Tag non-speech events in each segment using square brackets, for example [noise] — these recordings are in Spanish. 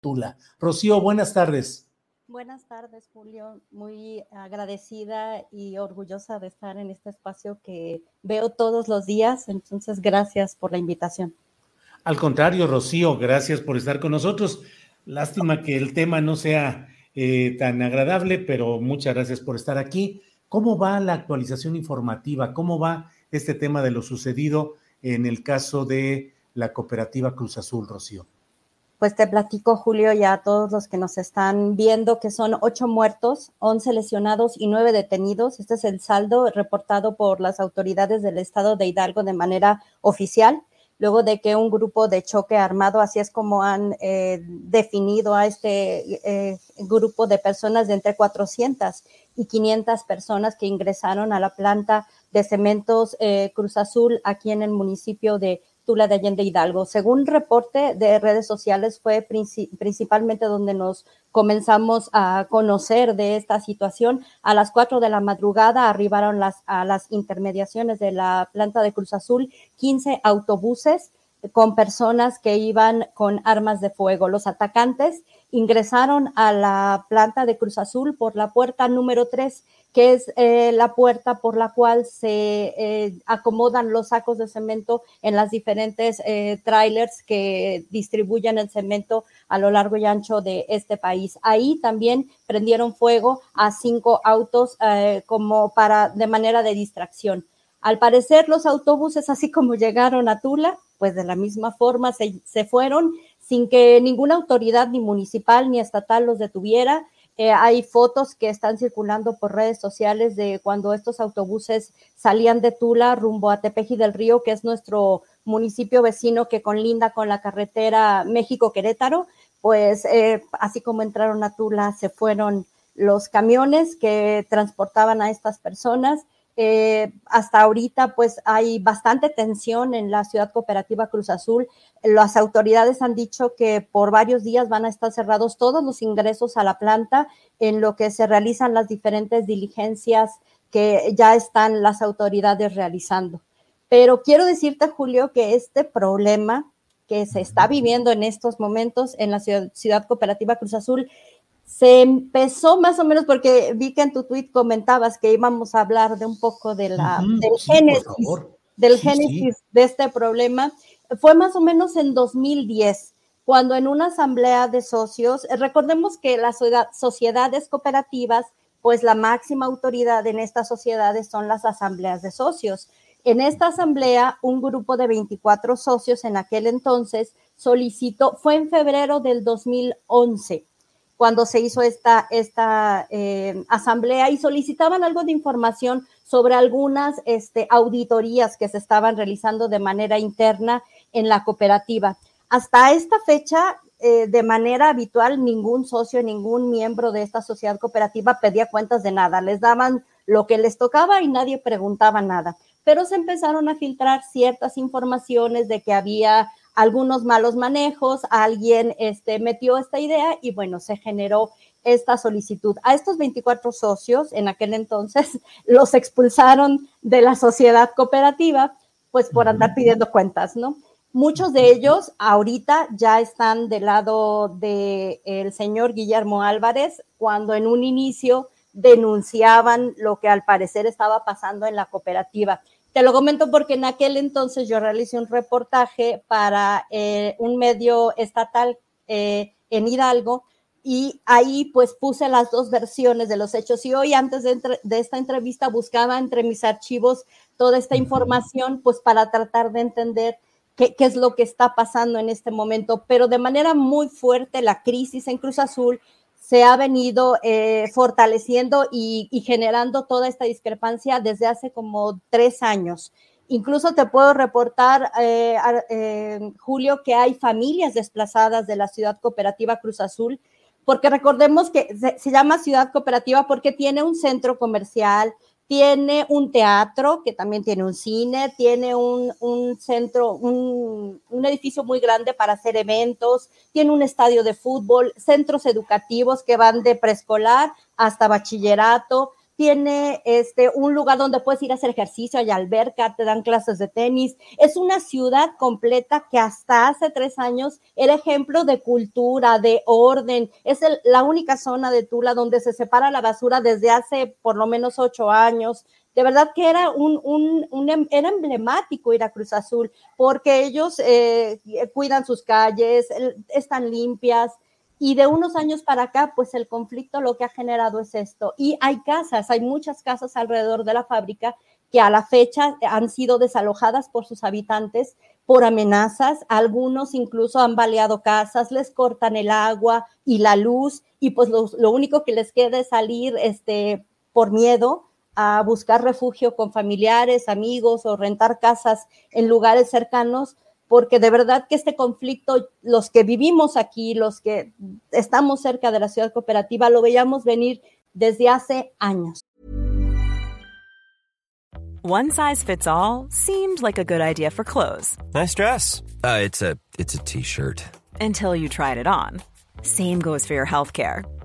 Tula. Rocío, buenas tardes. Buenas tardes, Julio. Muy agradecida y orgullosa de estar en este espacio que veo todos los días. Entonces, gracias por la invitación. Al contrario, Rocío, gracias por estar con nosotros. Lástima que el tema no sea eh, tan agradable, pero muchas gracias por estar aquí. ¿Cómo va la actualización informativa? ¿Cómo va este tema de lo sucedido en el caso de la cooperativa Cruz Azul, Rocío? Pues te platico, Julio, y a todos los que nos están viendo, que son ocho muertos, once lesionados y nueve detenidos. Este es el saldo reportado por las autoridades del estado de Hidalgo de manera oficial luego de que un grupo de choque armado, así es como han eh, definido a este eh, grupo de personas de entre 400 y 500 personas que ingresaron a la planta de cementos eh, Cruz Azul aquí en el municipio de De Allende Hidalgo. Según reporte de redes sociales, fue principalmente donde nos comenzamos a conocer de esta situación. A las 4 de la madrugada arribaron las, a las intermediaciones de la planta de Cruz Azul 15 autobuses con personas que iban con armas de fuego. Los atacantes ingresaron a la planta de Cruz Azul por la puerta número 3 que es eh, la puerta por la cual se eh, acomodan los sacos de cemento en las diferentes eh, trailers que distribuyen el cemento a lo largo y ancho de este país. Ahí también prendieron fuego a cinco autos como para de manera de distracción. Al parecer los autobuses, así como llegaron a Tula, pues de la misma forma se, se fueron sin que ninguna autoridad ni municipal ni estatal los detuviera eh, hay fotos que están circulando por redes sociales de cuando estos autobuses salían de Tula rumbo a Tepeji del Río, que es nuestro municipio vecino que conlinda con la carretera México-Querétaro. Pues eh, así como entraron a Tula, se fueron los camiones que transportaban a estas personas eh, hasta ahorita pues hay bastante tensión en la ciudad cooperativa Cruz Azul. Las autoridades han dicho que por varios días van a estar cerrados todos los ingresos a la planta en lo que se realizan las diferentes diligencias que ya están las autoridades realizando. Pero quiero decirte, Julio, que este problema que se está viviendo en estos momentos en la ciudad, ciudad cooperativa Cruz Azul se empezó más o menos porque vi que en tu tweet comentabas que íbamos a hablar de un poco de la, del génesis, del génesis de este problema. Fue más o menos en 2010, cuando en una asamblea de socios, recordemos que las sociedades cooperativas, pues la máxima autoridad en estas sociedades son las asambleas de socios. En esta asamblea, un grupo de 24 socios en aquel entonces solicitó, fue en febrero del 2011, cuando se hizo esta, esta eh, asamblea y solicitaban algo de información sobre algunas este, auditorías que se estaban realizando de manera interna en la cooperativa. Hasta esta fecha, eh, de manera habitual, ningún socio, ningún miembro de esta sociedad cooperativa pedía cuentas de nada. Les daban lo que les tocaba y nadie preguntaba nada. Pero se empezaron a filtrar ciertas informaciones de que había algunos malos manejos, alguien este, metió esta idea y bueno, se generó esta solicitud. A estos 24 socios en aquel entonces [laughs] los expulsaron de la sociedad cooperativa, pues por andar pidiendo cuentas, ¿no? Muchos de ellos ahorita ya están del lado del el señor Guillermo Álvarez, cuando en un inicio denunciaban lo que al parecer estaba pasando en la cooperativa. Te lo comento porque en aquel entonces yo realicé un reportaje para eh, un medio estatal eh, en Hidalgo y ahí pues puse las dos versiones de los hechos. Y hoy antes de, de, esta entrevista buscaba entre mis archivos toda esta información pues para tratar de entender qué, qué, es lo que está pasando en este momento, pero de manera muy fuerte la crisis en Cruz Azul se ha venido eh, fortaleciendo y, generando toda esta discrepancia desde hace como tres años. Incluso te puedo reportar, eh, eh, Julio, que hay familias desplazadas de la ciudad cooperativa Cruz Azul, porque recordemos que se llama ciudad cooperativa porque tiene un centro comercial, tiene un teatro, que también tiene un cine, tiene un, un centro, un, un, edificio muy grande para hacer eventos, tiene un estadio de fútbol, centros educativos que van de preescolar hasta bachillerato, tiene este, un lugar donde puedes ir a hacer ejercicio, hay alberca, te dan clases de tenis. Es una ciudad completa que hasta hace tres años era ejemplo de cultura, de orden. Es la única zona de Tula donde se separa la basura desde hace por lo menos ocho años. De verdad que era un, un era emblemático ir a Cruz Azul porque ellos eh, cuidan sus calles, están limpias, y de unos años para acá, pues el conflicto lo que ha generado es esto. Y hay casas, hay muchas casas alrededor de la fábrica que a la fecha han sido desalojadas por sus habitantes por amenazas. Algunos incluso han baleado casas, les cortan el agua y la luz y pues lo, único que les queda es salir este, por miedo a buscar refugio con familiares, amigos o rentar casas en lugares cercanos porque de verdad que este conflicto, los que vivimos aquí, los que estamos cerca de la ciudad cooperativa, lo veíamos venir desde hace años. One size fits all seemed like a good idea for clothes. Nice dress. Uh, it's a it's a t-shirt. Until you tried it on. Same goes for your healthcare.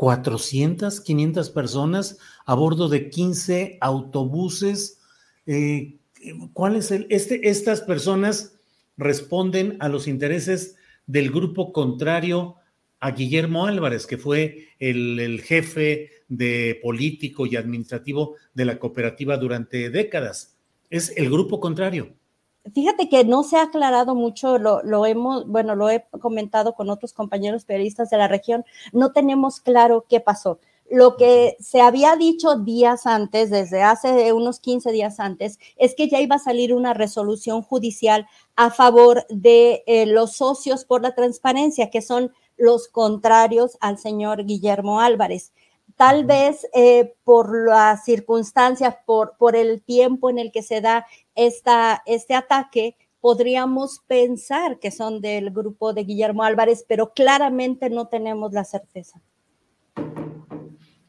400, 500 personas a bordo de 15 autobuses. Eh, ¿Cuál es el? Este, estas personas responden a los intereses del grupo contrario a Guillermo Álvarez, que fue el, el jefe de político y administrativo de la cooperativa durante décadas. Es el grupo contrario. Fíjate que no se ha aclarado mucho, lo, lo, hemos, bueno, lo he comentado con otros compañeros periodistas de la región, no tenemos claro qué pasó. Lo que se había dicho días antes, desde hace unos 15 días antes, es que ya iba a salir una resolución judicial a favor de eh, los socios por la transparencia, que son los contrarios al señor Guillermo Álvarez tal vez eh, por las circunstancias, por, por el tiempo en el que se da esta, este ataque, podríamos pensar que son del grupo de Guillermo Álvarez, pero claramente no tenemos la certeza.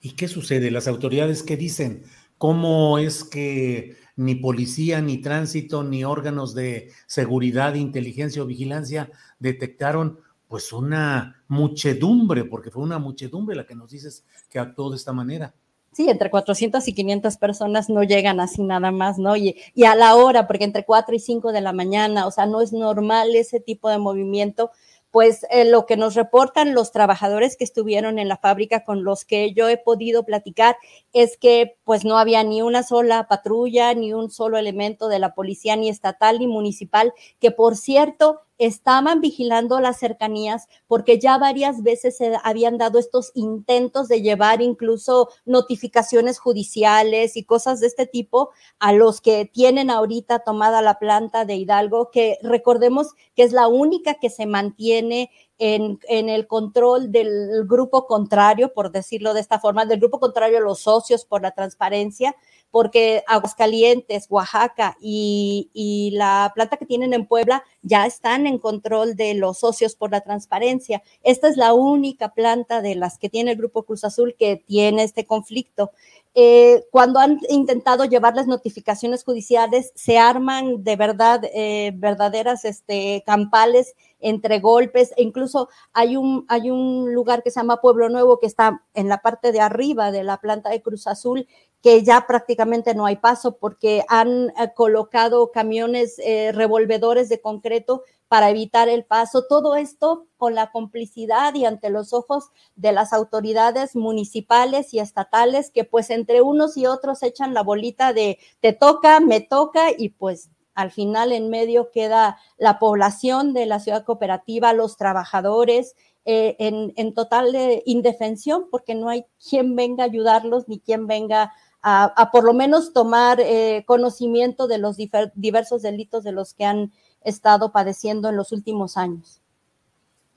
¿Y qué sucede? ¿Las autoridades qué dicen? ¿Cómo es que ni policía, ni tránsito, ni órganos de seguridad, inteligencia o vigilancia detectaron pues una muchedumbre, porque fue una muchedumbre la que nos dices que actuó de esta manera. Sí, entre 400 y 500 personas no llegan así nada más, ¿no? Y, y a la hora, porque entre 4 y 5 de la mañana, o sea, no es normal ese tipo de movimiento pues eh, lo que nos reportan los trabajadores que estuvieron en la fábrica con los que yo he podido platicar es que pues no había ni una sola patrulla, ni un solo elemento de la policía, ni estatal ni municipal, que por cierto, estaban vigilando las cercanías porque ya varias veces se habían dado estos intentos de llevar incluso notificaciones judiciales y cosas de este tipo a los que tienen ahorita tomada la planta de Hidalgo, que recordemos que es la única que se mantiene en, el control del grupo contrario, por decirlo de esta forma, del grupo contrario los socios por la transparencia, porque Aguascalientes, Oaxaca y, la planta que tienen en Puebla ya están en control de los socios por la transparencia. Esta es la única planta de las que tiene el Grupo Cruz Azul que tiene este conflicto. Eh, cuando han intentado llevar las notificaciones judiciales, se arman de verdad eh, verdaderas este, campales entre golpes, e incluso hay un, hay un lugar que se llama Pueblo Nuevo que está en la parte de arriba de la planta de Cruz Azul, que ya prácticamente no hay paso porque han eh, colocado camiones eh, revolvedores de concreto para evitar el paso. Todo esto con la complicidad y ante los ojos de las autoridades municipales y estatales que pues entre unos y otros echan la bolita de te toca, me toca y pues al final en medio queda la población de la ciudad cooperativa, los trabajadores, eh, en, total indefensión porque no hay quien venga a ayudarlos ni quien venga a, por lo menos tomar eh, conocimiento de los diversos delitos de los que han estado padeciendo en los últimos años.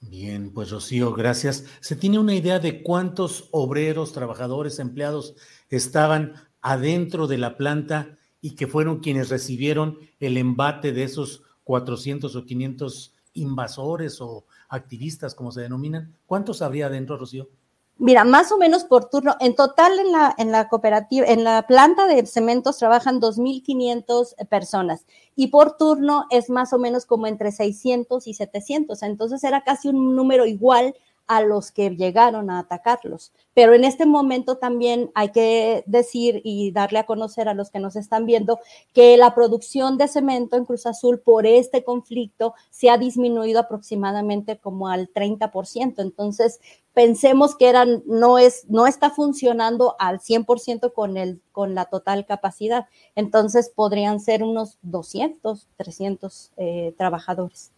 Bien, pues Rocío, gracias. ¿Se tiene una idea de cuántos obreros, trabajadores, empleados estaban adentro de la planta y que fueron quienes recibieron el embate de esos 400 o 500 invasores o activistas, como se denominan? ¿Cuántos habría adentro, Rocío? Mira, más o menos por turno, en total en la, en la cooperativa, en la planta de cementos trabajan 2.500 personas y por turno es más o menos como entre 600 y 700. Entonces era casi un número igual a los que llegaron a atacarlos. Pero en este momento también hay que decir y darle a conocer a los que nos están viendo que la producción de cemento en Cruz Azul por este conflicto se ha disminuido aproximadamente como al 30%. Entonces, pensemos que eran, no, es, no está funcionando al 100% con, el, con la total capacidad. Entonces, podrían ser unos 200, 300 eh, trabajadores.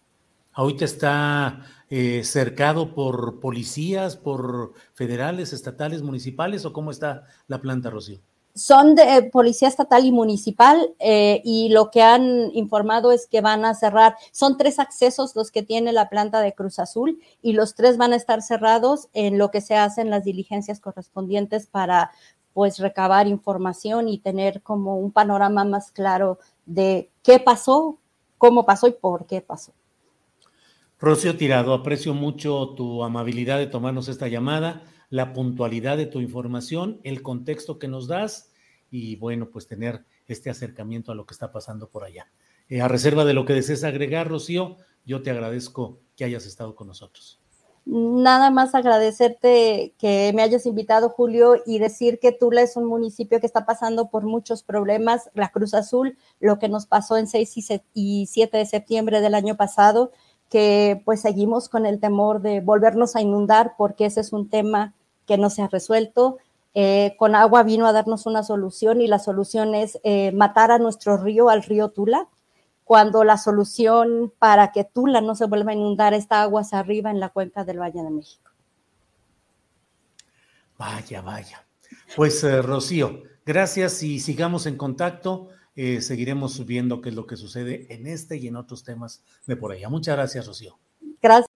Ahorita está eh, cercado por policías, por federales, estatales, municipales, o cómo está la planta, Rocío? Son de eh, policía estatal y municipal eh, y lo que han informado es que van a cerrar, son tres accesos los que tiene la planta de Cruz Azul y los tres van a estar cerrados en lo que se hacen las diligencias correspondientes para pues recabar información y tener como un panorama más claro de qué pasó, cómo pasó y por qué pasó. Rocío Tirado, aprecio mucho tu amabilidad de tomarnos esta llamada, la puntualidad de tu información, el contexto que nos das y bueno, pues tener este acercamiento a lo que está pasando por allá. Eh, a reserva de lo que desees agregar, Rocío, yo te agradezco que hayas estado con nosotros. Nada más agradecerte que me hayas invitado, Julio, y decir que Tula es un municipio que está pasando por muchos problemas. La Cruz Azul, lo que nos pasó en 6 y 7 de septiembre del año pasado, que pues seguimos con el temor de volvernos a inundar porque ese es un tema que no se ha resuelto. Eh, con agua vino a darnos una solución y la solución es eh, matar a nuestro río, al río Tula, cuando la solución para que Tula no se vuelva a inundar está aguas arriba en la cuenca del Valle de México. Vaya, vaya. Pues eh, Rocío, gracias y sigamos en contacto. Eh, seguiremos viendo qué es lo que sucede en este y en otros temas de por allá. Muchas gracias, Rocío. Gracias.